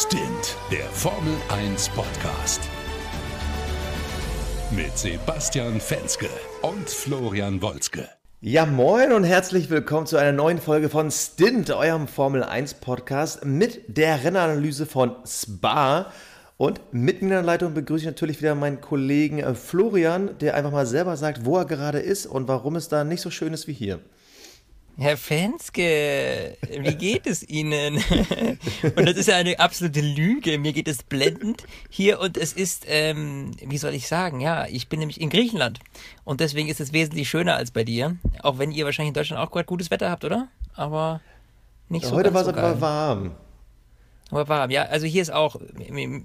Stint, der Formel 1 Podcast. Mit Sebastian Fenske und Florian Wolzke. Ja, moin und herzlich willkommen zu einer neuen Folge von Stint, eurem Formel 1 Podcast mit der Rennanalyse von Spa. Und mitten in der Leitung begrüße ich natürlich wieder meinen Kollegen äh, Florian, der einfach mal selber sagt, wo er gerade ist und warum es da nicht so schön ist wie hier. Herr Fenske, wie geht es Ihnen? und das ist ja eine absolute Lüge. Mir geht es blendend hier und es ist, ähm, wie soll ich sagen, ja, ich bin nämlich in Griechenland und deswegen ist es wesentlich schöner als bei dir. Auch wenn ihr wahrscheinlich in Deutschland auch gerade gutes Wetter habt, oder? Aber nicht so. Heute war es aber warm. Aber warm, ja. Also hier ist auch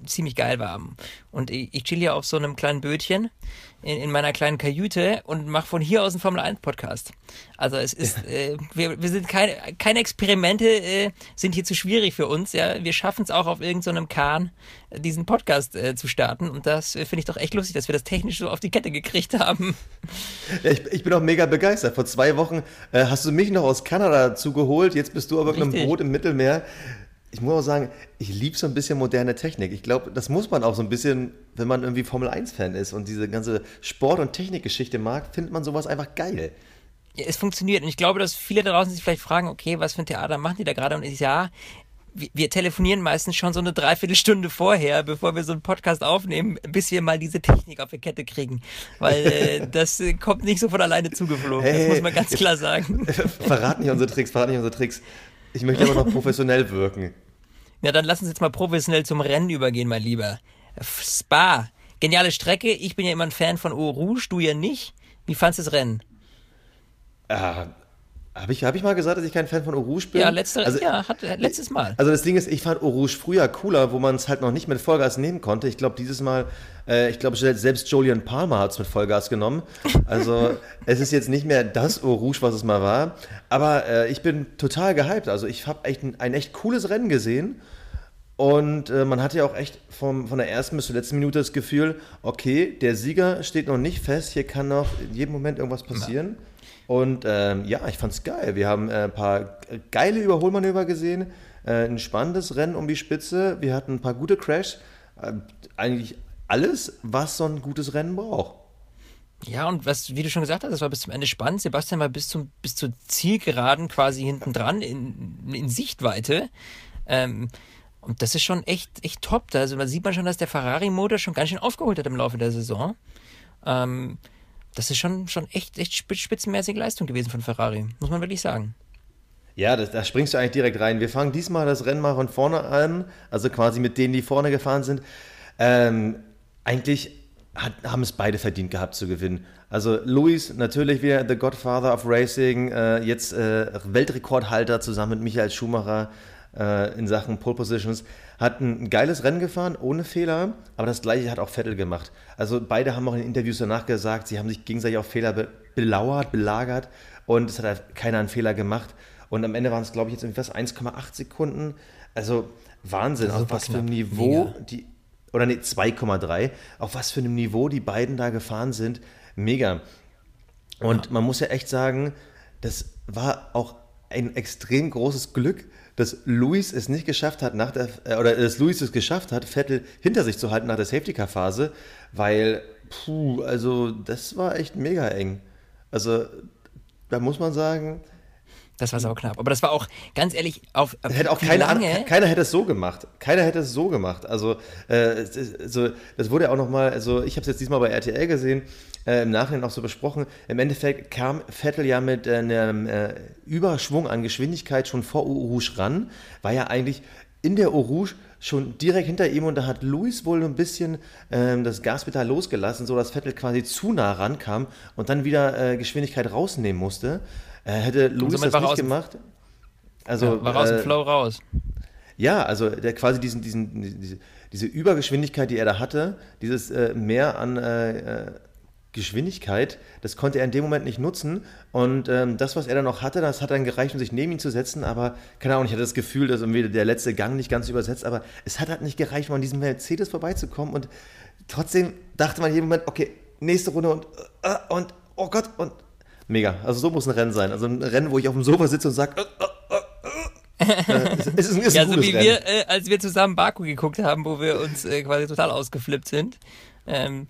ziemlich geil warm. Und ich, chill hier auf so einem kleinen Bötchen in, in meiner kleinen Kajüte und mache von hier aus einen Formel 1 Podcast. Also es ist, äh, wir, wir sind keine, keine Experimente äh, sind hier zu schwierig für uns. Ja, wir schaffen es auch auf irgendeinem so Kahn diesen Podcast äh, zu starten. Und das äh, finde ich doch echt lustig, dass wir das technisch so auf die Kette gekriegt haben. Ja, ich, ich, bin auch mega begeistert. Vor zwei Wochen äh, hast du mich noch aus Kanada zugeholt. Jetzt bist du aber mit einem Boot im Mittelmeer ich muss auch sagen, ich liebe so ein bisschen moderne Technik. Ich glaube, das muss man auch so ein bisschen, wenn man irgendwie Formel 1-Fan ist und diese ganze Sport- und Technikgeschichte mag, findet man sowas einfach geil. Ja, es funktioniert. Und ich glaube, dass viele da draußen sich vielleicht fragen, okay, was für ein Theater machen die da gerade? Und ich ja, wir telefonieren meistens schon so eine Dreiviertelstunde vorher, bevor wir so einen Podcast aufnehmen, bis wir mal diese Technik auf die Kette kriegen. Weil äh, das äh, kommt nicht so von alleine zugeflogen. Hey, das muss man ganz klar sagen. Verrat nicht unsere Tricks, verrat nicht unsere Tricks. Ich möchte aber noch professionell wirken. Ja, dann lass uns jetzt mal professionell zum Rennen übergehen, mein Lieber. Spa, geniale Strecke. Ich bin ja immer ein Fan von Eau Rouge, du ja nicht. Wie fandest du das Rennen? Äh, habe ich, hab ich mal gesagt, dass ich kein Fan von Eau Rouge bin? Ja, letzte, also, ja hat, letztes Mal. Also das Ding ist, ich fand Eau Rouge früher cooler, wo man es halt noch nicht mit Vollgas nehmen konnte. Ich glaube, dieses Mal, äh, ich glaube, selbst Julian Palmer hat es mit Vollgas genommen. Also es ist jetzt nicht mehr das Eau Rouge, was es mal war. Aber äh, ich bin total gehypt. Also ich habe echt ein, ein echt cooles Rennen gesehen. Und äh, man hatte ja auch echt vom, von der ersten bis zur letzten Minute das Gefühl, okay, der Sieger steht noch nicht fest, hier kann noch in jedem Moment irgendwas passieren. Ja. Und ähm, ja, ich fand's geil. Wir haben äh, ein paar geile Überholmanöver gesehen, äh, ein spannendes Rennen um die Spitze. Wir hatten ein paar gute Crashs. Äh, eigentlich alles, was so ein gutes Rennen braucht. Ja, und was, wie du schon gesagt hast, das war bis zum Ende spannend. Sebastian war bis zum bis zur Zielgeraden quasi hinten dran in, in Sichtweite. Ähm, und das ist schon echt, echt top. Also da sieht man schon, dass der Ferrari-Motor schon ganz schön aufgeholt hat im Laufe der Saison. Ähm, das ist schon, schon echt, echt spitzenmäßige Leistung gewesen von Ferrari, muss man wirklich sagen. Ja, da springst du eigentlich direkt rein. Wir fangen diesmal das Rennen mal von vorne an, also quasi mit denen, die vorne gefahren sind. Ähm, eigentlich hat, haben es beide verdient gehabt zu gewinnen. Also Luis, natürlich wieder The Godfather of Racing, äh, jetzt äh, Weltrekordhalter zusammen mit Michael Schumacher äh, in Sachen Pole Positions. Hat ein geiles Rennen gefahren, ohne Fehler, aber das gleiche hat auch Vettel gemacht. Also beide haben auch in Interviews danach gesagt, sie haben sich gegenseitig auf Fehler be belauert, belagert und es hat halt keiner einen Fehler gemacht. Und am Ende waren es, glaube ich, jetzt irgendwie was 1,8 Sekunden. Also Wahnsinn, auf was für einem Niveau Mega. die, oder nee, 2,3, auf was für einem Niveau die beiden da gefahren sind. Mega. Und ja. man muss ja echt sagen, das war auch ein extrem großes Glück, dass Luis es nicht geschafft hat, nach der, äh, oder dass Luis es geschafft hat, Vettel hinter sich zu halten nach der Safety-Car-Phase, weil, puh, also das war echt mega eng. Also da muss man sagen, das war sau knapp. Aber das war auch, ganz ehrlich, auf, auf hätte auch keine lange. keiner hätte es so gemacht. Keiner hätte es so gemacht. Also, äh, so, das wurde ja auch nochmal, also ich habe es jetzt diesmal bei RTL gesehen, äh, im Nachhinein auch so besprochen. Im Endeffekt kam Vettel ja mit äh, einem äh, Überschwung an Geschwindigkeit schon vor Rouge ran, war ja eigentlich in der Rouge schon direkt hinter ihm und da hat Luis wohl ein bisschen ähm, das Gaspedal losgelassen, sodass Vettel quasi zu nah rankam und dann wieder äh, Geschwindigkeit rausnehmen musste. Äh, hätte Luis das nicht gemacht. Also, ja, war aus dem äh, Flow raus. Ja, also der quasi diesen, diesen, diese, diese Übergeschwindigkeit, die er da hatte, dieses äh, Mehr an äh, äh, Geschwindigkeit, das konnte er in dem Moment nicht nutzen. Und ähm, das, was er dann noch hatte, das hat dann gereicht, um sich neben ihn zu setzen. Aber keine Ahnung, ich hatte das Gefühl, dass irgendwie der letzte Gang nicht ganz übersetzt. Aber es hat halt nicht gereicht, um an diesem Mercedes vorbeizukommen. Und trotzdem dachte man in jedem Moment, okay, nächste Runde und, äh, und oh Gott, und Mega. Also so muss ein Rennen sein. Also ein Rennen, wo ich auf dem Sofa sitze und sage, äh, äh, Äh, es, ist, ein- ist ein Ja, so wie Rennen. wir, äh, als wir zusammen Baku geguckt haben, wo wir uns äh, quasi total ausgeflippt sind. Ähm,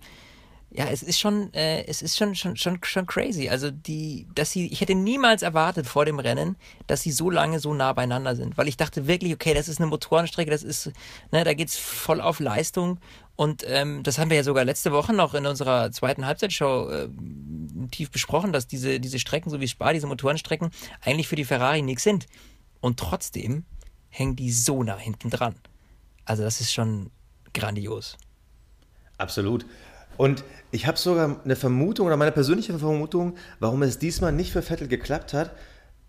ja, es ist schon, äh, es ist schon, schon, schon, schon crazy. Also die, dass sie, ich hätte niemals erwartet vor dem Rennen, dass sie so lange so nah beieinander sind, weil ich dachte wirklich, okay, das ist eine Motorenstrecke, das ist, ne, da geht's voll auf Leistung. Und ähm, das haben wir ja sogar letzte Woche noch in unserer zweiten Halbzeitshow äh, tief besprochen, dass diese, diese Strecken, so wie Spa, diese Motorenstrecken, eigentlich für die Ferrari nichts sind. Und trotzdem hängen die so nah hinten dran. Also das ist schon grandios. Absolut. Und ich habe sogar eine Vermutung oder meine persönliche Vermutung, warum es diesmal nicht für Vettel geklappt hat.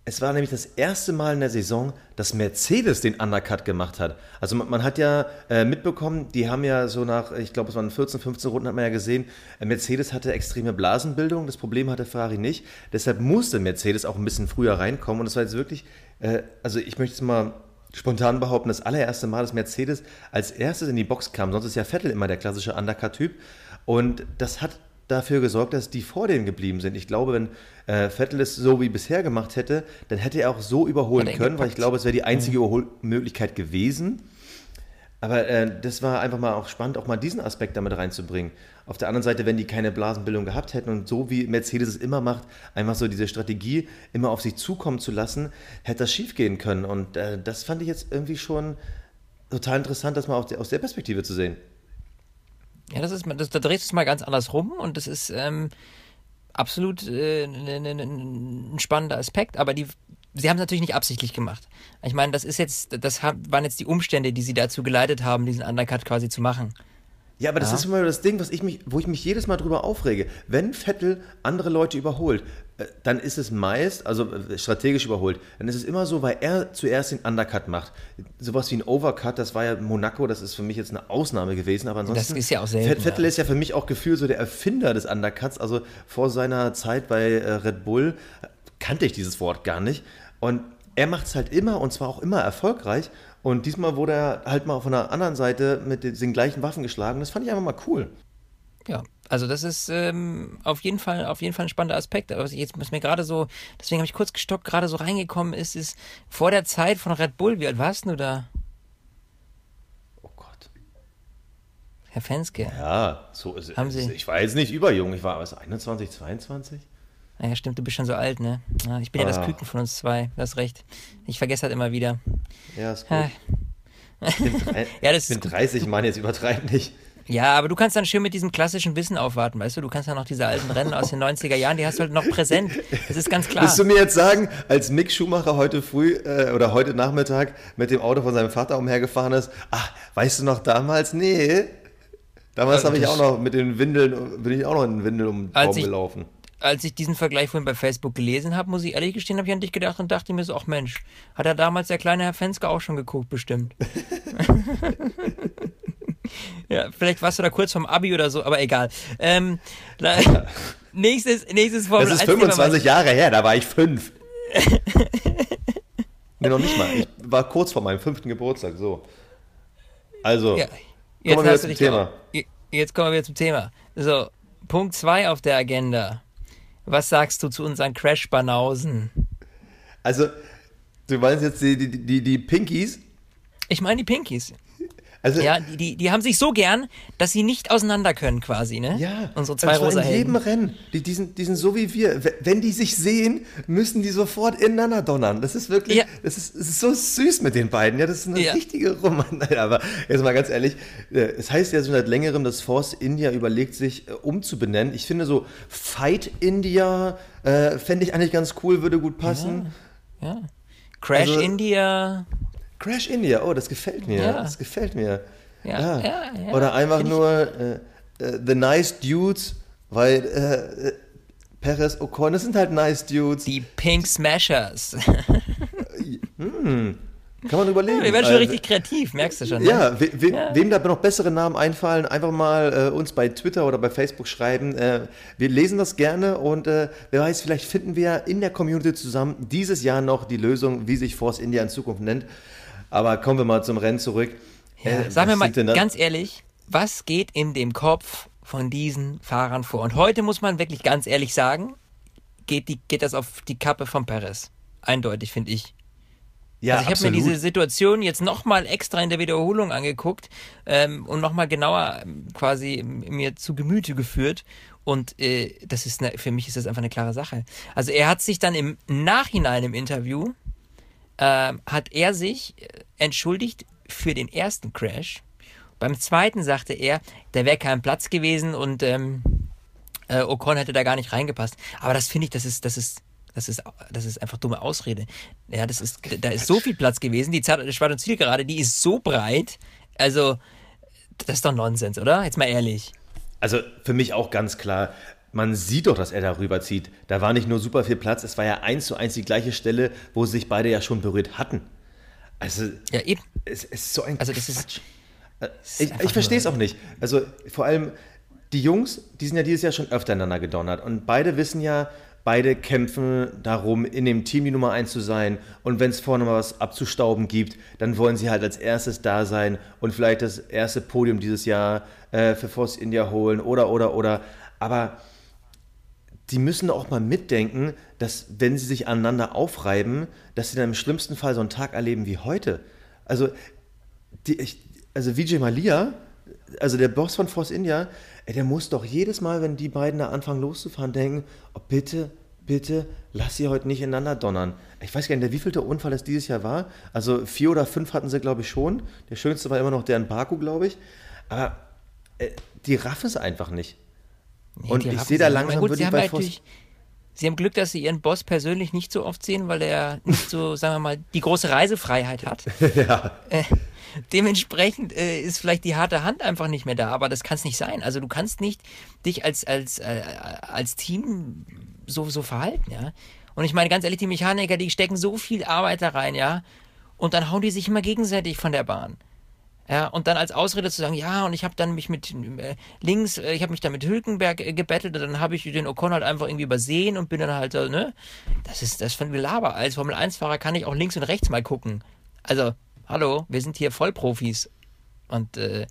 Es war nämlich das erste Mal in der Saison, dass Mercedes den Undercut gemacht hat. Also man, man hat ja äh, mitbekommen, die haben ja so nach, ich glaube es waren 14, 15 Runden, hat man ja gesehen, äh, Mercedes hatte extreme Blasenbildung, das Problem hatte Ferrari nicht. Deshalb musste Mercedes auch ein bisschen früher reinkommen. Und es war jetzt wirklich, äh, also ich möchte jetzt mal spontan behaupten, das allererste Mal, dass Mercedes als erstes in die Box kam. Sonst ist ja Vettel immer der klassische Undercut-Typ. Und das hat dafür gesorgt, dass die vor denen geblieben sind. Ich glaube, wenn äh, Vettel es so wie bisher gemacht hätte, dann hätte er auch so überholen er können, weil ich gepackt. glaube, es wäre die einzige Überholmöglichkeit gewesen. Aber äh, das war einfach mal auch spannend, auch mal diesen Aspekt damit reinzubringen. Auf der anderen Seite, wenn die keine Blasenbildung gehabt hätten und so wie Mercedes es immer macht, einfach so diese Strategie immer auf sich zukommen zu lassen, hätte das schief gehen können. Und äh, das fand ich jetzt irgendwie schon total interessant, das mal aus der Perspektive zu sehen. Ja, das ist, das, da drehst du es mal ganz anders rum und das ist ähm, absolut äh, ne, ne, ne, ein spannender Aspekt, aber die, sie haben es natürlich nicht absichtlich gemacht. Ich meine, das ist jetzt, das waren jetzt die Umstände, die sie dazu geleitet haben, diesen Undercut quasi zu machen. Ja, aber das Ja. ist immer das Ding, was ich mich, wo ich mich jedes Mal drüber aufrege. Wenn Vettel andere Leute überholt, äh, dann ist es meist, also äh, strategisch überholt, dann ist es immer so, weil er zuerst den Undercut macht. Sowas wie ein Overcut, das war ja Monaco, das ist für mich jetzt eine Ausnahme gewesen, aber ansonsten. ist ja auch selten, Vett- Vettel ja. ist ja für mich auch gefühlt so der Erfinder des Undercuts. Also vor seiner Zeit bei äh, Red Bull kannte ich dieses Wort gar nicht. Und er macht es halt immer und zwar auch immer erfolgreich. Und diesmal wurde er halt mal von der anderen Seite mit den, gleichen Waffen geschlagen. Das fand ich einfach mal cool. Ja, also das ist ähm, auf jeden Fall auf jeden Fall ein spannender Aspekt. Aber was ich jetzt was mir gerade so, deswegen habe ich kurz gestockt, gerade so reingekommen ist, ist vor der Zeit von Red Bull. Wie alt warst du da, Oh Gott. Herr Fenske? Ja, so ist Haben es. Sie- Ich war jetzt nicht überjung. Ich war was, 21, 22? Naja, stimmt, du bist schon so alt, ne? Ich bin ja das Ah. Küken von uns zwei, du hast recht. Ich vergesse halt immer wieder. Ja, ist Ah. gut. Ich bin, drei, Ja, das ich bin ist gut. 30, Mann, jetzt übertreib nicht. Ja, aber du kannst dann schön mit diesem klassischen Wissen aufwarten, weißt du? Du kannst ja noch diese alten Rennen aus den 90er Jahren, die hast du halt noch präsent. Das ist ganz klar. Willst du mir jetzt sagen, als Mick Schumacher heute früh äh, oder heute Nachmittag mit dem Auto von seinem Vater umhergefahren ist, ach, weißt du noch damals? Nee. Damals habe ich auch noch mit den Windeln, bin ich auch noch in den Windeln um den Als ich- diesen Vergleich vorhin bei Facebook gelesen habe, muss ich ehrlich gestehen, habe ich an dich gedacht und dachte mir so, ach Mensch, hat er damals der kleine Herr Fenske auch schon geguckt, bestimmt. ja, vielleicht warst du da kurz vom Abi oder so, aber egal. Ähm, la- nächstes, nächstes Formel Das ist 1 Thema, 25 Jahre her, da war ich fünf. nee, noch nicht mal. Ich war kurz vor meinem fünften Geburtstag, so. Also, Ja, kommen jetzt wir wieder hast zum Thema. Jetzt kommen wir wieder zum Thema. So, Punkt 2 auf der Agenda. Was sagst du zu unseren Crash-Banausen? Also, du meinst jetzt die, die, die, die Pinkies? Ich meine die Pinkies. Also, Ja, die, die, haben sich so gern, dass sie nicht auseinander können quasi, ne? Ja, Unsere zwei und zwar rosa in jedem. Rennen. Die, die, sind, die sind so wie wir. Wenn die sich sehen, müssen die sofort ineinander donnern. Das ist wirklich, Ja. das, ist, das ist so süß mit den beiden. Ja, das ist eine Ja. richtige Roman. Aber jetzt mal ganz ehrlich, äh, es heißt ja schon seit längerem, dass Force India überlegt, sich äh, umzubenennen. Ich finde so Fight India äh, fände ich eigentlich ganz cool, würde gut passen. Ja. Crash Also- India. Crash India, oh, das gefällt mir. Ja. Das gefällt mir. Ja, ja, ja. Oder einfach Find ich- nur äh, äh, The Nice Dudes, weil äh, äh, Perez Ocon, das sind halt nice Dudes. Die Pink Smashers. Kann man überlegen. Wir werden schon Äh, richtig kreativ, merkst du schon. Ne? Ja, we, we, Ja. wem da noch bessere Namen einfallen, einfach mal äh, uns bei Twitter oder bei Facebook schreiben. Äh, wir lesen das gerne und äh, wer weiß, vielleicht finden wir in der Community zusammen dieses Jahr noch die Lösung, wie sich Force India in Zukunft nennt. Aber kommen wir mal zum Rennen zurück. Ja, Äh, Sag mir mal ganz ehrlich, was geht in dem Kopf von diesen Fahrern vor? Und heute muss man wirklich ganz ehrlich sagen, geht, die, geht das auf die Kappe von Perez. Eindeutig, finde ich. Ja, also ich habe mir diese Situation jetzt nochmal extra in der Wiederholung angeguckt ähm, und nochmal genauer ähm, quasi mir zu Gemüte geführt. Und äh, das ist eine, für mich ist das einfach eine klare Sache. Also er hat sich dann im Nachhinein im Interview ähm, hat er sich äh, entschuldigt für den ersten Crash. Beim zweiten sagte er, da wäre kein Platz gewesen und ähm, äh, Ocon hätte da gar nicht reingepasst. Aber das finde ich, das ist, das ist, das ist, das ist einfach dumme Ausrede. Ja, das ist, da ist so viel Platz gewesen. Die Schwarz- und Zielgerade, die ist so breit. Also, das ist doch Nonsens, oder? Jetzt mal ehrlich. Also für mich auch ganz klar, man sieht doch, dass er darüber zieht. Da war nicht nur super viel Platz, es war ja eins zu eins die gleiche Stelle, wo sich beide ja schon berührt hatten. Also Ja, eben. es ist so ein Also, das ist- Quatsch. ist Ich, ich verstehe es auch nicht. Also vor allem die Jungs, die sind ja dieses Jahr schon öfter einander gedonnert und beide wissen ja, beide kämpfen darum, in dem Team die Nummer eins zu sein und wenn es vorne mal was abzustauben gibt, dann wollen sie halt als erstes da sein und vielleicht das erste Podium dieses Jahr äh, für Force India holen oder oder oder. Aber die müssen auch mal mitdenken, dass wenn sie sich aneinander aufreiben, dass sie dann im schlimmsten Fall so einen Tag erleben wie heute. Also, die, ich, also Vijay Malia, also der Boss von Force India, ey, der muss doch jedes Mal, wenn die beiden da anfangen loszufahren, denken, oh, bitte, bitte, lass sie heute nicht ineinander donnern. Ich weiß gar nicht, der Unfall es dieses Jahr war. Also vier oder fünf hatten sie, glaube ich, schon. Der schönste war immer noch der in Baku, glaube ich. Aber äh, die raffen es einfach nicht. Nee, Und ich sehe da sie. langsam gut, wirklich sie haben bei halt Force- natürlich, Sie haben Glück, dass sie ihren Boss persönlich nicht so oft sehen, weil er nicht so, sagen wir mal, die große Reisefreiheit hat. ja. Äh, dementsprechend äh, ist vielleicht die harte Hand einfach nicht mehr da, aber das kann es nicht sein. Also du kannst nicht dich als, als, äh, als Team so, so verhalten, ja. Und ich meine, ganz ehrlich, die Mechaniker, die stecken so viel Arbeit da rein, ja. Und dann hauen die sich immer gegenseitig von der Bahn. Ja, und dann als Ausrede zu sagen, ja, und ich habe dann mich mit äh, links, äh, ich habe mich dann mit Hülkenberg äh, gebettelt und dann habe ich den Ocon halt einfach irgendwie übersehen und bin dann halt, äh, ne? Das ist das von Gelaber. Als Formel 1-Fahrer kann ich auch links und rechts mal gucken. Also, hallo, wir sind hier Vollprofis. Und, äh,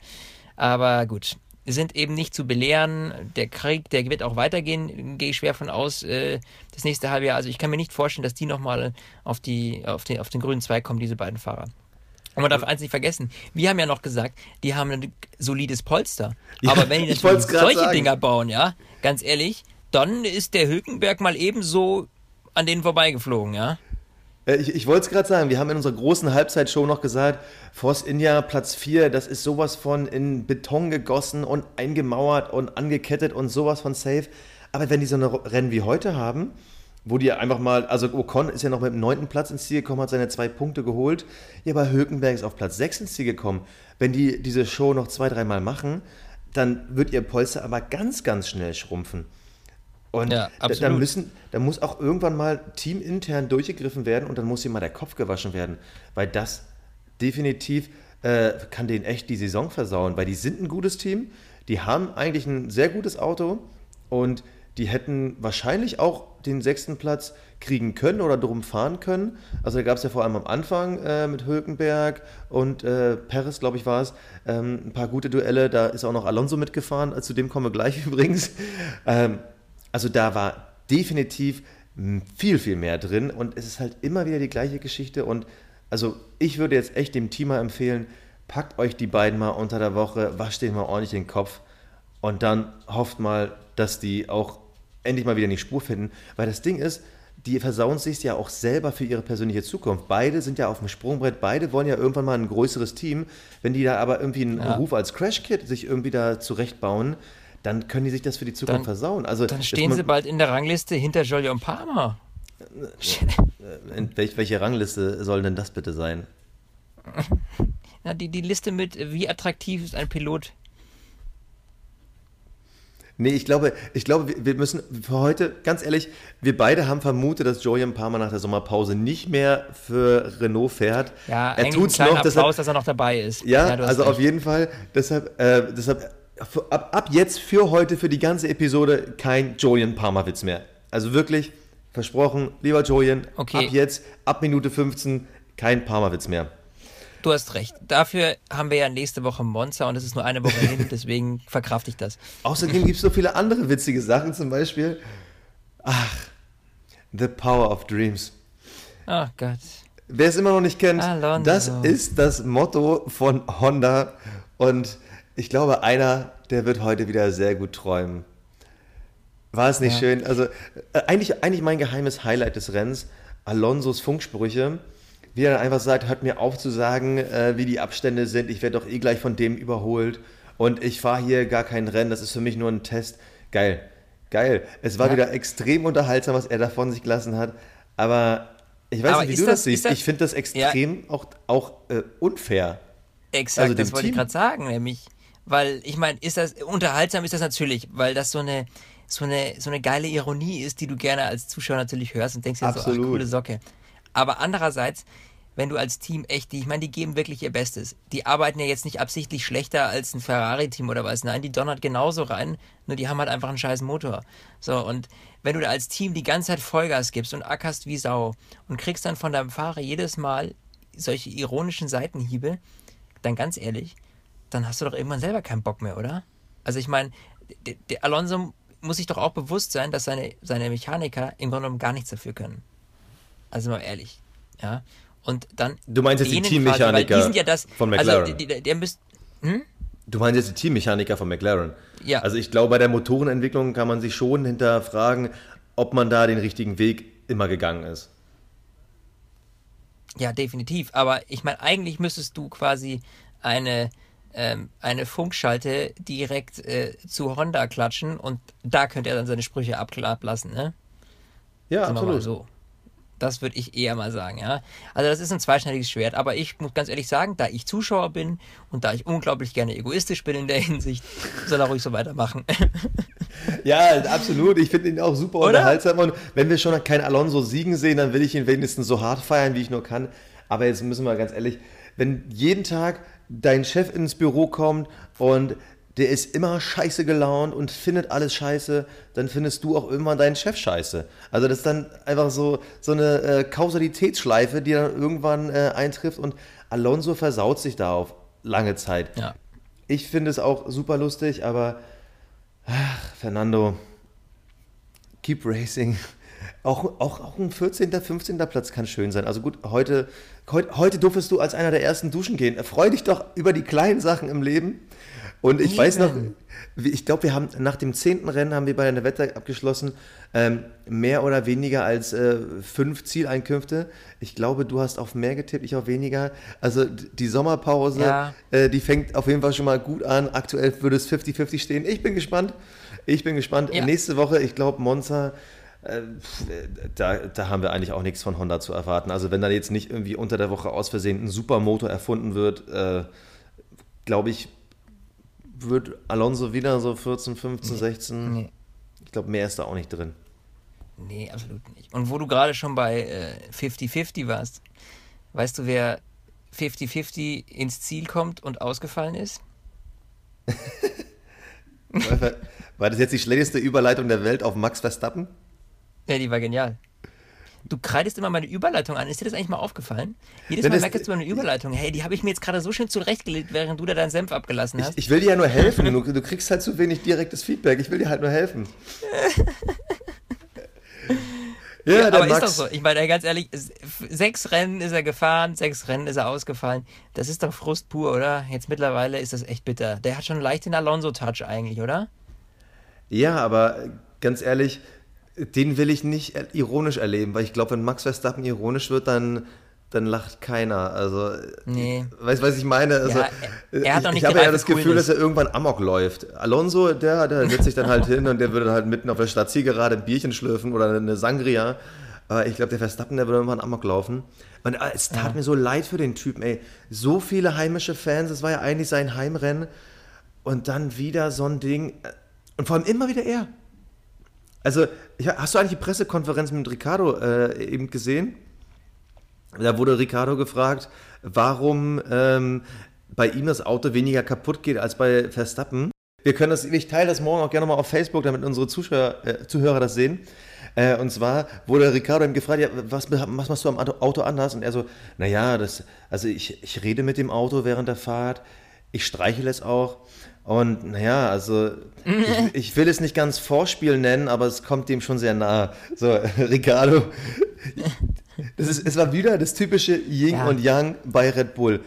aber gut. Sind eben nicht zu belehren. Der Krieg, der wird auch weitergehen, gehe ich schwer von aus, äh, das nächste halbe Jahr. Also ich kann mir nicht vorstellen, dass die nochmal auf, die, auf, den, auf den grünen Zweig kommen, diese beiden Fahrer. Und man darf eins nicht vergessen, wir haben ja noch gesagt, die haben ein solides Polster. Ja, Aber wenn die natürlich solche sagen. Dinger bauen, ja, ganz ehrlich, dann ist der Hülkenberg mal ebenso an denen vorbeigeflogen, ja. Äh, Ich, ich wollte es gerade sagen, wir haben in unserer großen Halbzeitshow noch gesagt, Force India Platz 4, das ist sowas von in Beton gegossen und eingemauert und angekettet und sowas von safe. Aber wenn die so eine Rennen wie heute haben, wo die einfach mal, also Ocon ist ja noch mit dem neunten Platz ins Ziel gekommen, hat seine zwei Punkte geholt, ja, aber Hülkenberg ist auf Platz 6 ins Ziel gekommen. Wenn die diese Show noch zwei, dreimal machen, dann wird ihr Polster aber ganz, ganz schnell schrumpfen. Und Ja, da, da, absolut. müssen, da muss auch irgendwann mal teamintern durchgegriffen werden und dann muss hier mal der Kopf gewaschen werden, weil das definitiv äh, kann denen echt die Saison versauen, weil die sind ein gutes Team, die haben eigentlich ein sehr gutes Auto und die hätten wahrscheinlich auch den sechsten Platz kriegen können oder drum fahren können. Also da gab es ja vor allem am Anfang äh, mit Hülkenberg und äh, Perez, glaube ich, war es, ähm, ein paar gute Duelle. Da ist auch noch Alonso mitgefahren, zu dem kommen wir gleich übrigens. Ähm, also da war definitiv m, viel, viel mehr drin und es ist halt immer wieder die gleiche Geschichte und also ich würde jetzt echt dem Team mal empfehlen, packt euch die beiden mal unter der Woche, wascht denen mal ordentlich den Kopf und dann hofft mal, dass die auch endlich mal wieder in die Spur finden, weil das Ding ist, die versauen sich ja auch selber für ihre persönliche Zukunft. Beide sind ja auf dem Sprungbrett, beide wollen ja irgendwann mal ein größeres Team. Wenn die da aber irgendwie einen Ja. Ruf als Crash-Kit sich irgendwie da zurechtbauen, dann können die sich das für die Zukunft Dann- versauen. Also Dann stehen sie bald in der Rangliste hinter Jolly und Palmer. Welch, welche Rangliste soll denn das bitte sein? Ja, die, die Liste mit, wie attraktiv ist ein Pilot. Nee, ich glaube, ich glaube, wir- müssen für heute, ganz ehrlich, wir beide haben vermutet, dass Julian Palmer nach der Sommerpause nicht mehr für Renault fährt. Ja, er ein kleiner noch, deshalb, Applaus, dass er noch dabei ist. Ja, hast also auf jeden Fall. Deshalb, äh, deshalb ab, ab jetzt für heute, für die ganze Episode, kein Julian Palmer-Witz mehr. Also wirklich, versprochen, lieber Julian, Okay. ab jetzt, ab Minute 15, kein Palmer-Witz mehr. Du hast recht. Dafür haben wir ja nächste Woche Monza und es ist nur eine Woche hin, deswegen verkrafte ich das. Außerdem gibt es so viele andere witzige Sachen, zum Beispiel, ach, The Power of Dreams. Ach Gott. wer es immer noch nicht kennt, Alonso. das ist das Motto von Honda. Und ich glaube, einer, der wird heute wieder sehr gut träumen. War es nicht Ja. schön? Also, äh, eigentlich, eigentlich mein geheimes Highlight des Rennens, Alonsos Funksprüche. Wie er dann einfach sagt, hört mir auf zu sagen, äh, wie die Abstände sind. Ich werde doch eh gleich von dem überholt. Und ich fahre hier gar kein Rennen. Das ist für mich nur ein Test. Geil. Geil. Es war Ja. wieder extrem unterhaltsam, was er da von sich gelassen hat. Aber ich weiß Aber nicht, wie du das- das, siehst. das- ich finde das extrem auch, auch äh, unfair. Exakt, Also das wollte ich gerade sagen, nämlich, weil ich meine, ist das unterhaltsam ist das natürlich, weil das so eine so eine so eine geile Ironie ist, die du gerne als Zuschauer natürlich hörst und denkst dir so, ach, coole Socke. Aber andererseits, wenn du als Team echt, ich meine, die geben wirklich ihr Bestes. Die arbeiten ja jetzt nicht absichtlich schlechter als ein Ferrari-Team oder was. Nein, die donnert genauso rein, nur die haben halt einfach einen scheiß Motor. So, und wenn du da als Team die ganze Zeit Vollgas gibst und ackerst wie Sau und kriegst dann von deinem Fahrer jedes Mal solche ironischen Seitenhiebe, dann ganz ehrlich, dann hast du doch irgendwann selber keinen Bock mehr, oder? Also ich meine, der Alonso muss sich doch auch bewusst sein, dass seine, seine Mechaniker im Grunde genommen gar nichts dafür können. Also mal ehrlich. Ja. Und dann. Du meinst jetzt die quasi, Teammechaniker Die ja das. von McLaren. Also, die, die, der müsst, Du meinst jetzt die Teammechaniker von McLaren? Ja. Also ich glaube, bei der Motorenentwicklung kann man sich schon hinterfragen, ob man da den richtigen Weg immer gegangen ist. Ja, definitiv. Aber ich meine, eigentlich müsstest du quasi eine, ähm, eine Funkschalte direkt äh, zu Honda klatschen und da könnte er dann seine Sprüche ablassen, ne? Ja, Sagen absolut. so. Das würde ich eher mal sagen, ja. Also das ist ein zweischneidiges Schwert, aber ich muss ganz ehrlich sagen, da ich Zuschauer bin und da ich unglaublich gerne egoistisch bin in der Hinsicht, soll er ruhig so weitermachen. Ja, absolut. Ich finde ihn auch super Oder? unterhaltsam. Und wenn wir schon keinen Alonso siegen sehen, dann will ich ihn wenigstens so hart feiern, wie ich nur kann. Aber jetzt müssen wir ganz ehrlich, wenn jeden Tag dein Chef ins Büro kommt und der ist immer scheiße gelaunt und findet alles scheiße, dann findest du auch irgendwann deinen Chef scheiße. Also das ist dann einfach so, so eine äh, Kausalitätsschleife, die dann irgendwann äh, eintrifft und Alonso versaut sich da auf lange Zeit. ja. Ich finde es auch super lustig, aber ach, Fernando, keep racing. Auch, auch, auch ein 14., 15. Platz kann schön sein. Also gut, heute, heute, heute durftest du als einer der ersten duschen gehen. Freu dich doch über die kleinen Sachen im Leben. Und ich weiß noch, ich glaube, wir haben nach dem 10. Rennen haben wir bei der Wette abgeschlossen, ähm, mehr oder weniger als äh, fünf Zieleinkünfte. Ich glaube, du hast auf mehr getippt, ich auf weniger. Also die Sommerpause, Ja. äh, die fängt auf jeden Fall schon mal gut an. Aktuell würde es 50-50 stehen. Ich bin gespannt. Ich bin gespannt. Ja. Nächste Woche, ich glaube, Monza, äh, äh, da, da haben wir eigentlich auch nichts von Honda zu erwarten. Also wenn da jetzt nicht irgendwie unter der Woche aus Versehen ein Supermotor erfunden wird, äh, glaube ich, wird Alonso wieder so 14, 15, 16. Nee. Ich glaube, mehr ist da auch nicht drin. Nee, absolut nicht. Und wo du gerade schon bei äh, 50-50 warst, weißt du, wer 50-50 ins Ziel kommt und ausgefallen ist? War- War das jetzt die schlechteste Überleitung der Welt auf Max Verstappen? Ja, die war genial. Du kreidest immer meine Überleitung an. Ist dir das eigentlich mal aufgefallen? Jedes Mal merkst du meine Überleitung. Hey, die habe ich mir jetzt gerade so schön zurechtgelegt, während du da deinen Senf abgelassen Ich, hast. ich will dir ja nur helfen. Du, du kriegst halt zu wenig direktes Feedback. Ich will dir halt nur helfen. Ja, der aber Max. ist doch so. Ich meine, ganz ehrlich, sechs Rennen ist er gefahren, sechs Rennen ist er ausgefallen. Das ist doch Frust pur, oder? Jetzt mittlerweile ist das echt bitter. Der hat schon leicht den Alonso-Touch eigentlich, oder? Ja, aber ganz ehrlich, den will ich nicht ironisch erleben, weil ich glaube, wenn Max Verstappen ironisch wird, dann, dann lacht keiner. Also, Nee. weißt du, was ich meine? Also, Ja, er- hat ich ich habe ja das Gefühl, dass er irgendwann Amok läuft. Alonso, der, der setzt sich dann halt hin und der würde halt mitten auf der Stadtzielgerade ein Bierchen schlürfen oder eine Sangria. Aber ich glaube, der Verstappen, der würde irgendwann Amok laufen. Und äh, es tat mir so leid für den Typen, ey. So viele heimische Fans, es war ja eigentlich sein Heimrennen. Und dann wieder so ein Ding. Und vor allem immer wieder er. Also, ich, hast du eigentlich die Pressekonferenz mit Ricardo äh, eben gesehen? Da wurde Ricardo gefragt, warum ähm, bei ihm das Auto weniger kaputt geht als bei Verstappen. Wir können das, ich teile das morgen auch gerne mal auf Facebook, damit unsere Zuschauer, äh, Zuhörer das sehen. Äh, und zwar wurde Ricardo ihm gefragt, ja, was, was machst du am Auto- Auto anders? Und er so, naja, das, also ich, ich rede mit dem Auto während der Fahrt, ich streichele es auch. Und naja, also ich, ich will es nicht ganz Vorspiel nennen, aber es kommt dem schon sehr nahe. So, Ricardo, Das ist, es war wieder das typische Yin Ja. und Yang bei Red Bull.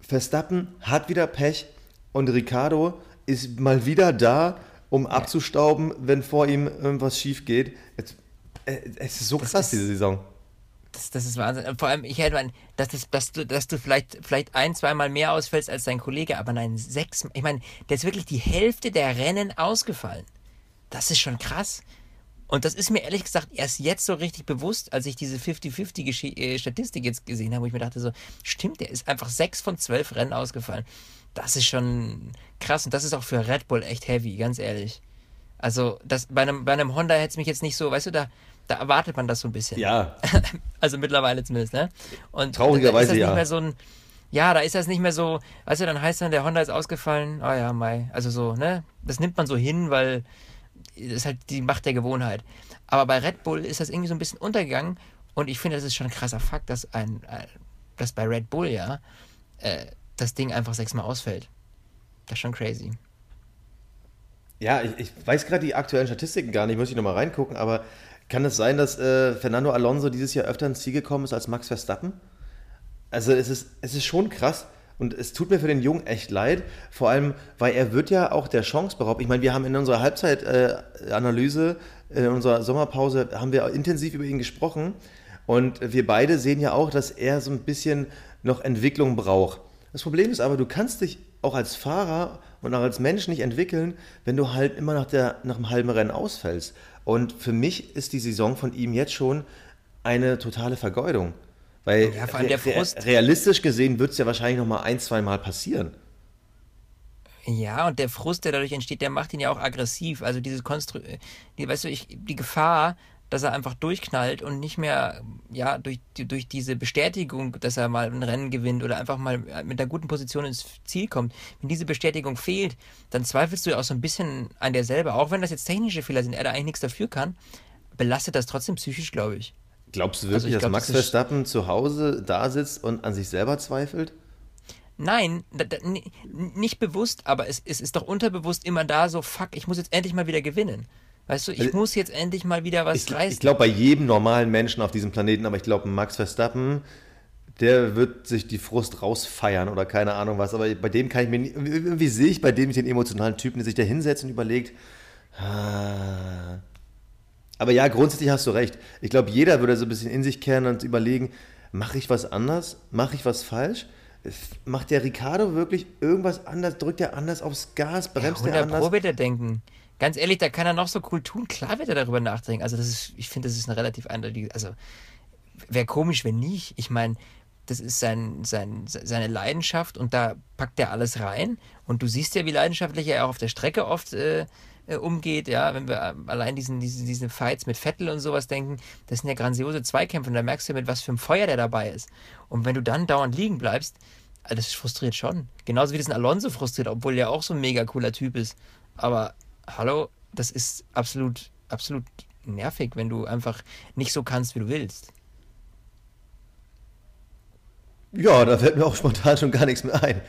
Verstappen hat wieder Pech und Ricardo ist mal wieder da, um abzustauben, wenn vor ihm irgendwas schief geht. Es, äh, es ist so krass, ist- diese Saison. Das, das ist Wahnsinn. Vor allem, ich hätte mal, dass, das, dass du, dass du vielleicht, vielleicht ein, zweimal mehr ausfällst als dein Kollege, aber nein, sechs. Ich meine, der ist wirklich die Hälfte der Rennen ausgefallen. Das ist schon krass. Und das ist mir ehrlich gesagt erst jetzt so richtig bewusst, als ich diese 50-50-Statistik jetzt gesehen habe, wo ich mir dachte so, stimmt, der ist einfach sechs von zwölf Rennen ausgefallen. Das ist schon krass und das ist auch für Red Bull echt heavy, ganz ehrlich. Also das, bei, einem, bei einem Honda hätte es mich jetzt nicht so, weißt du, da, da erwartet man das so ein bisschen. Ja, Also mittlerweile zumindest, ne? Und Traurigerweise da ist das ja. nicht mehr so ein, ja, da ist das nicht mehr so, weißt du, dann heißt dann, der Honda ist ausgefallen, oh ja, Mai, also so, ne? Das nimmt man so hin, weil das ist halt die Macht der Gewohnheit. Aber bei Red Bull ist das irgendwie so ein bisschen untergegangen und ich finde, das ist schon ein krasser Fakt, dass ein, äh, dass bei Red Bull, ja, äh, das Ding einfach sechsmal ausfällt. Das ist schon crazy. ja ich, ich weiß gerade die aktuellen Statistiken gar nicht, muss ich nochmal reingucken, aber kann es sein, dass äh, Fernando Alonso dieses Jahr öfter ins Ziel gekommen ist als Max Verstappen? Also es ist, es ist schon krass. Und es tut mir für den Jungen echt leid, vor allem, weil er wird ja auch der Chance beraubt. Ich meine, wir haben in unserer Halbzeitanalyse, äh, in unserer Sommerpause, haben wir intensiv über ihn gesprochen. Und wir beide sehen ja auch, dass er so ein bisschen noch Entwicklung braucht. Das Problem ist aber, du kannst dich auch als Fahrer und auch als Mensch nicht entwickeln, wenn du halt immer nach, der, nach dem halben Rennen ausfällst. Und für mich ist die Saison von ihm jetzt schon eine totale Vergeudung. Weil Ja, vor allem der Frust. realistisch gesehen wird es ja wahrscheinlich noch mal ein, zwei Mal passieren. Ja, und der Frust, der dadurch entsteht, der macht ihn ja auch aggressiv. Also dieses Konstru die, weißt du, ich, die Gefahr, dass er einfach durchknallt und nicht mehr, ja, durch, durch diese Bestätigung, dass er mal ein Rennen gewinnt oder einfach mal mit einer guten Position ins Ziel kommt, wenn diese Bestätigung fehlt, dann zweifelst du ja auch so ein bisschen an dir selber, auch wenn das jetzt technische Fehler sind, er da eigentlich nichts dafür kann, belastet das trotzdem psychisch, glaube ich. Glaubst du wirklich, Also dass glaub, Max das Verstappen zu Hause da sitzt und an sich selber zweifelt? Nein, nicht bewusst, aber es, es ist doch unterbewusst immer da so, fuck, ich muss jetzt endlich mal wieder gewinnen. Weißt du, ich Also- muss jetzt endlich mal wieder was Ich, ich leisten. glaube bei jedem normalen Menschen auf diesem Planeten, aber ich glaube Max Verstappen, der wird sich die Frust rausfeiern oder keine Ahnung was. Aber bei dem kann ich mir nie, irgendwie sehe ich bei dem den emotionalen Typen, der sich da hinsetzt und überlegt. Ah. Aber ja, grundsätzlich hast du recht. Ich glaube, jeder würde so ein bisschen in sich kehren und überlegen, mache ich was anders? Mache ich was falsch? Macht der Ricardo wirklich irgendwas anders? Drückt er anders aufs Gas? ja, Bremst er 100 anders? Pro wird er denken. Ganz ehrlich, da kann er noch so cool tun. Klar wird er darüber nachdenken. Also das ist, ich finde, das ist eine relativ eindeutige, also wäre komisch, wenn nicht. Ich meine, das ist sein, sein, seine Leidenschaft und da packt er alles rein. Und du siehst ja, wie leidenschaftlich er auch auf der Strecke oft äh, äh, umgeht. Ja, wenn wir ähm, allein diesen, diesen, diesen Fights mit Vettel und sowas denken, das sind ja grandiose Zweikämpfe und da merkst du, mit was für einem Feuer der dabei ist. Und wenn du dann dauernd liegen bleibst, äh, das frustriert schon. Genauso wie das ein Alonso frustriert, obwohl der auch so ein mega cooler Typ ist. Aber hallo, das ist absolut, absolut nervig, wenn du einfach nicht so kannst, wie du willst. Ja, da fällt mir auch spontan schon gar nichts mehr ein.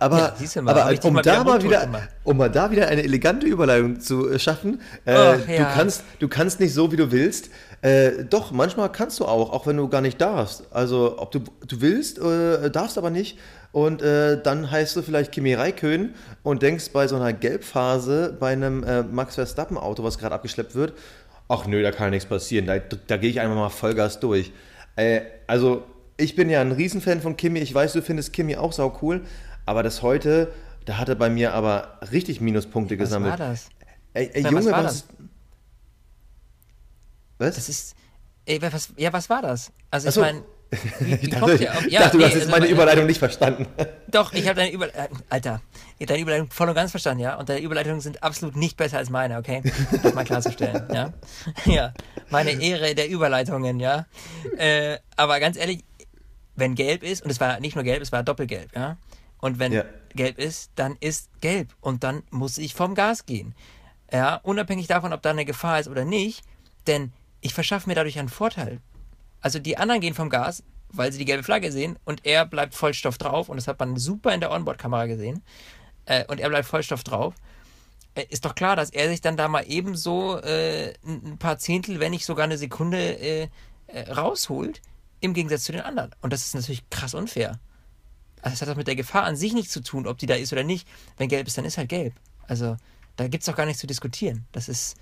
Aber, Ja, mal, aber um, mal da mal wieder, um mal da wieder eine elegante Überleitung zu äh, schaffen, äh, Ach, du, ja. kannst, du kannst nicht so, wie du willst. Äh, doch, manchmal kannst du auch, auch wenn du gar nicht darfst. Also, ob du, du willst, äh, darfst aber nicht. Und äh, dann heißt du vielleicht Kimi Räikkönen und denkst bei so einer Gelbphase bei einem äh, Max Verstappen-Auto, was gerade abgeschleppt wird, ach nö, da kann nichts passieren, da, da gehe ich einfach mal Vollgas durch. Also, ich bin ja ein Riesenfan von Kimi. Ich weiß, du findest Kimi auch sau cool. Aber das heute, da hat er bei mir aber richtig Minuspunkte Was gesammelt. war das? Ey, ey Was Junge, war was? das? Was? Das ist. Ey, was, ja, was war das? Also, ich so. meine. Ich dachte, ich Ja, dachte, du nee, hast jetzt also meine Überleitung nicht verstanden. Doch, ich habe deine Überleitung. Alter, ich hab deine Überleitung voll und ganz verstanden, ja? Und deine Überleitungen sind absolut nicht besser als meine, okay? Um Das mal klarzustellen, ja? Ja, meine Ehre der Überleitungen, ja? Äh, aber ganz ehrlich, wenn gelb ist, und es war nicht nur gelb, es war doppelgelb, ja? Und wenn Ja. gelb ist, dann ist gelb. Und dann muss ich vom Gas gehen. Ja, unabhängig davon, ob da eine Gefahr ist oder nicht, denn ich verschaffe mir dadurch einen Vorteil. Also die anderen gehen vom Gas, weil sie die gelbe Flagge sehen und er bleibt Vollstoff drauf und das hat man super in der Onboard-Kamera gesehen. Äh, und er bleibt Vollstoff drauf. Äh, ist doch klar, dass er sich dann da mal ebenso äh, ein paar Zehntel, wenn nicht sogar eine Sekunde äh, äh, rausholt, im Gegensatz zu den anderen. Und das ist natürlich krass unfair. Also, das hat doch mit der Gefahr an sich nichts zu tun, ob die da ist oder nicht. Wenn gelb ist, dann ist halt gelb. Also, da gibt es doch gar nichts zu diskutieren. Das ist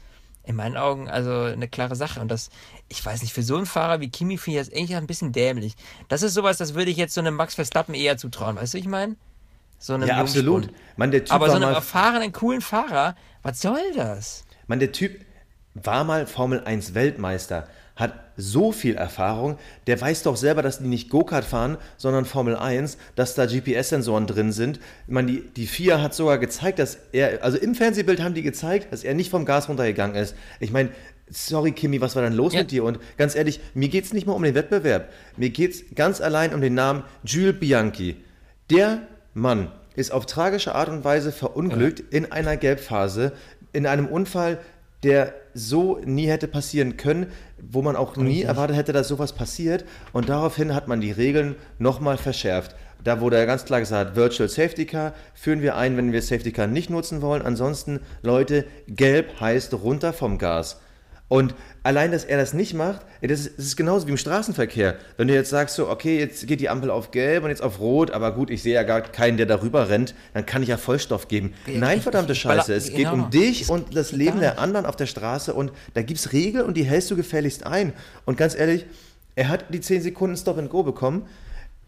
in meinen Augen also eine klare Sache. Und das, ich weiß nicht, für so einen Fahrer wie Kimi finde ich das eigentlich ein bisschen dämlich. Das ist sowas, das würde ich jetzt so einem Max Verstappen eher zutrauen. Weißt du, ich meine? So einem ja, absolut. Man, der typ Aber so einem erfahrenen, coolen Fahrer, was soll das? Man, der Typ war mal Formel 1 Weltmeister hat so viel Erfahrung, der weiß doch selber, dass die nicht Go-Kart fahren, sondern Formel 1, dass da GPS-Sensoren drin sind. Ich meine, die, die FIA hat sogar gezeigt, dass er, also im Fernsehbild haben die gezeigt, dass er nicht vom Gas runtergegangen ist. Ich meine, sorry Kimi, was war dann los ja. mit dir? Und ganz ehrlich, mir geht es nicht mal um den Wettbewerb. Mir geht es ganz allein um den Namen Jules Bianchi. Der Mann ist auf tragische Art und Weise verunglückt ja. in einer Gelbphase, in einem Unfall, der so nie hätte passieren können, wo man auch nie erwartet hätte, dass sowas passiert. Und daraufhin hat man die Regeln nochmal verschärft. Da wurde ja ganz klar gesagt, Virtual Safety Car führen wir ein, wenn wir Safety Car nicht nutzen wollen. Ansonsten, Leute, gelb heißt runter vom Gas. Und allein, dass er das nicht macht, das ist, das ist, genauso wie im Straßenverkehr. Wenn du jetzt sagst, so, okay, jetzt geht die Ampel auf gelb und jetzt auf rot, aber gut, ich sehe ja gar keinen, der darüber rennt, dann kann ich ja Vollstoff geben. Ja, Nein, verdammte Scheiße, es geht genau. um dich und das Leben der anderen auf der Straße und da gibt es Regeln und die hältst du gefälligst ein. Und ganz ehrlich, er hat die 10 Sekunden Stop and Go bekommen.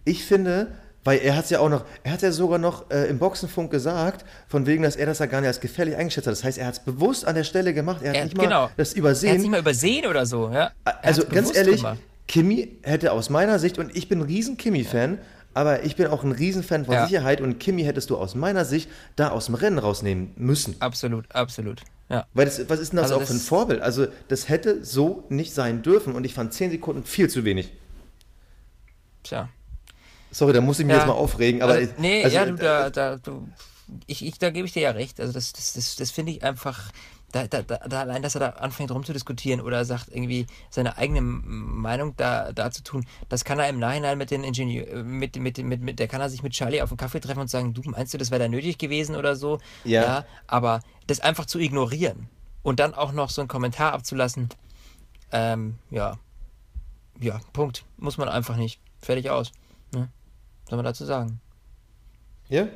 Ich finde, weil er hat es ja auch noch, er hat ja sogar noch äh, im Boxenfunk gesagt, von wegen, dass er das ja gar nicht als gefährlich eingeschätzt hat. Das heißt, er hat es bewusst an der Stelle gemacht, er hat er, nicht mal genau. das übersehen. Er hat nicht mal übersehen oder so, ja. also ganz ehrlich, gemacht. Kimi hätte aus meiner Sicht, und ich bin ein riesen Kimi-Fan, aber ich bin auch ein Riesenfan von ja. Sicherheit und Kimi hättest du aus meiner Sicht da aus dem Rennen rausnehmen müssen. Absolut, absolut. Ja. Weil das, was ist denn das also auch das für ein Vorbild? Also das hätte so nicht sein dürfen und ich fand 10 Sekunden viel zu wenig. Tja, Sorry, da muss ich mich ja. jetzt mal aufregen, aber. Also, nee, also, ja, du, da, da, du, ich, ich, da gebe ich dir ja recht. Also, das, das, das, das finde ich einfach. Da, da, da, allein, dass er da anfängt rumzudiskutieren oder sagt, irgendwie seine eigene Meinung da, da zu tun, das kann er im Nachhinein mit den Ingenieur, mit, mit, mit, mit, der kann er sich mit Charlie auf einen Kaffee treffen und sagen, du meinst du, das wäre da nötig gewesen oder so? Ja. ja. Aber das einfach zu ignorieren und dann auch noch so einen Kommentar abzulassen, ähm, ja. Ja, Punkt. Muss man einfach nicht. Fertig aus. Soll man dazu sagen? Ja?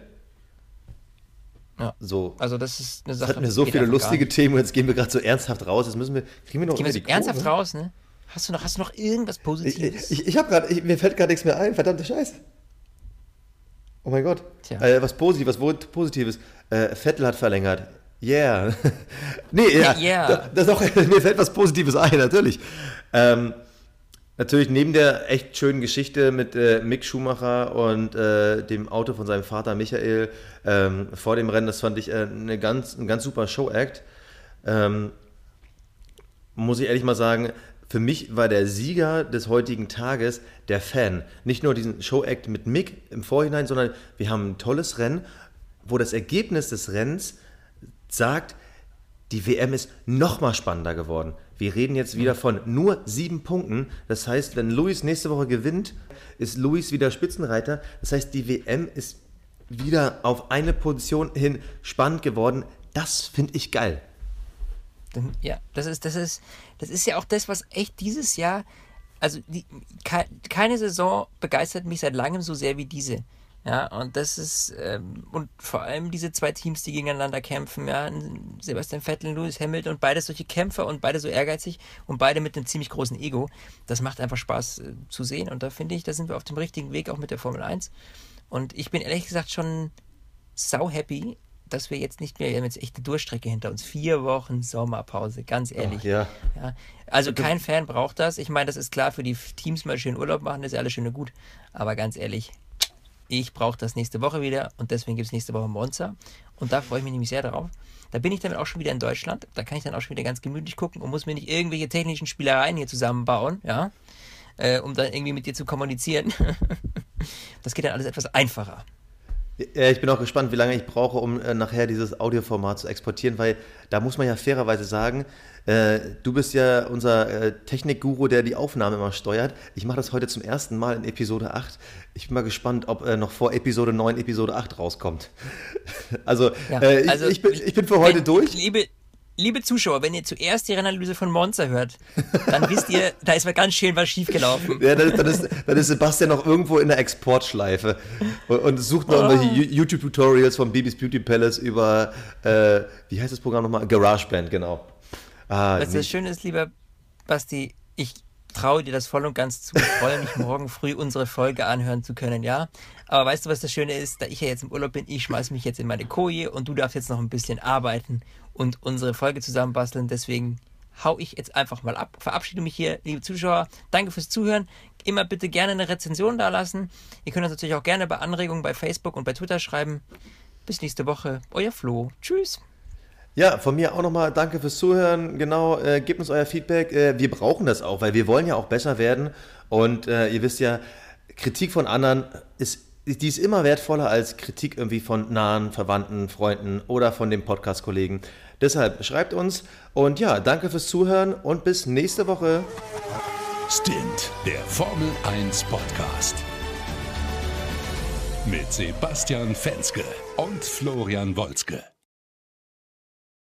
Ja. So. Also das ist eine Sache. Jetzt hatten wir so viele lustige Themen und jetzt gehen wir gerade so ernsthaft raus. Jetzt müssen wir, kriegen wir noch gehen wir so ernsthaft raus, ne? Hast du noch, hast du noch irgendwas Positives? Ich, ich, ich habe gerade, mir fällt gerade nichts mehr ein. Verdammte Scheiße. Oh mein Gott. Äh, was Positives, was Positives. Äh, Vettel hat verlängert. Yeah. nee, ja. Yeah. Das, das auch, mir fällt was Positives ein, natürlich. Ähm, Natürlich neben der echt schönen Geschichte mit äh, Mick Schumacher und äh, dem Auto von seinem Vater Michael ähm, vor dem Rennen, das fand ich äh, eine ganz, ein ganz super Show-Act. Ähm, muss ich ehrlich mal sagen, für mich war der Sieger des heutigen Tages der Fan. Nicht nur diesen Show-Act mit Mick im Vorhinein, sondern wir haben ein tolles Rennen, wo das Ergebnis des Rennens sagt, die WM ist noch mal spannender geworden. Wir reden jetzt wieder von nur sieben Punkten. Das heißt, wenn Luis nächste Woche gewinnt, ist Luis wieder Spitzenreiter. Das heißt, die WM ist wieder auf eine Position hin spannend geworden. Das finde ich geil. Ja, das ist, das ist, das ist ja auch das, was echt dieses Jahr, also die, keine Saison begeistert mich seit langem so sehr wie diese. Ja, und das ist, ähm, und vor allem diese zwei Teams, die gegeneinander kämpfen, ja, Sebastian Vettel, Lewis Hamilton und beide solche Kämpfer und beide so ehrgeizig und beide mit einem ziemlich großen Ego. Das macht einfach Spaß äh, zu sehen und da finde ich, da sind wir auf dem richtigen Weg auch mit der Formel 1. Und ich bin ehrlich gesagt schon sau happy, dass wir jetzt nicht mehr, wir haben jetzt echt eine Durchstrecke hinter uns. Vier Wochen Sommerpause, ganz ehrlich. Ach, ja. ja. Also kein Fan braucht das. Ich meine, das ist klar für die Teams mal schön Urlaub machen, das ist ja alles schön und gut. Aber ganz ehrlich, ich brauche das nächste Woche wieder und deswegen gibt es nächste Woche Monza. Und da freue ich mich nämlich sehr drauf. Da bin ich dann auch schon wieder in Deutschland. Da kann ich dann auch schon wieder ganz gemütlich gucken und muss mir nicht irgendwelche technischen Spielereien hier zusammenbauen, ja, äh, um dann irgendwie mit dir zu kommunizieren. das geht dann alles etwas einfacher. Ja, ich bin auch gespannt, wie lange ich brauche, um äh, nachher dieses Audioformat zu exportieren, weil da muss man ja fairerweise sagen, äh, du bist ja unser äh, Technikguru, der die Aufnahme immer steuert. Ich mache das heute zum ersten Mal in Episode 8. Ich bin mal gespannt, ob äh, noch vor Episode 9 Episode 8 rauskommt. also, ja, äh, ich, also ich, bin, ich bin für heute durch. Liebe, liebe Zuschauer, wenn ihr zuerst die Rennanalyse von Monza hört, dann wisst ihr, da ist mal ganz schön was schiefgelaufen. Ja, dann, dann, ist, dann ist Sebastian noch irgendwo in der Exportschleife und, und sucht noch oh. irgendwelche YouTube-Tutorials von Bibis Beauty Palace über, äh, wie heißt das Programm nochmal? GarageBand, genau. Ah, Was das Schöne ist, lieber Basti, ich traue dir das voll und ganz zu. Ich freue mich, morgen früh unsere Folge anhören zu können, ja? Aber weißt du, was das Schöne ist? Da ich ja jetzt im Urlaub bin, ich schmeiße mich jetzt in meine Koje und du darfst jetzt noch ein bisschen arbeiten und unsere Folge zusammenbasteln. Deswegen hau ich jetzt einfach mal ab. Verabschiede mich hier, liebe Zuschauer. Danke fürs Zuhören. Immer bitte gerne eine Rezension da lassen. Ihr könnt uns natürlich auch gerne bei Anregungen bei Facebook und bei Twitter schreiben. Bis nächste Woche. Euer Flo. Tschüss. Ja, von mir auch nochmal danke fürs Zuhören. Genau, äh, gebt uns euer Feedback. Äh, wir brauchen das auch, weil wir wollen ja auch besser werden. Und äh, ihr wisst ja, Kritik von anderen ist, die ist immer wertvoller als Kritik irgendwie von nahen Verwandten, Freunden oder von den Podcast-Kollegen. Deshalb schreibt uns und ja, danke fürs Zuhören und bis nächste Woche. Stint, der Formel 1 Podcast. Mit Sebastian Fenske und Florian Wolzke.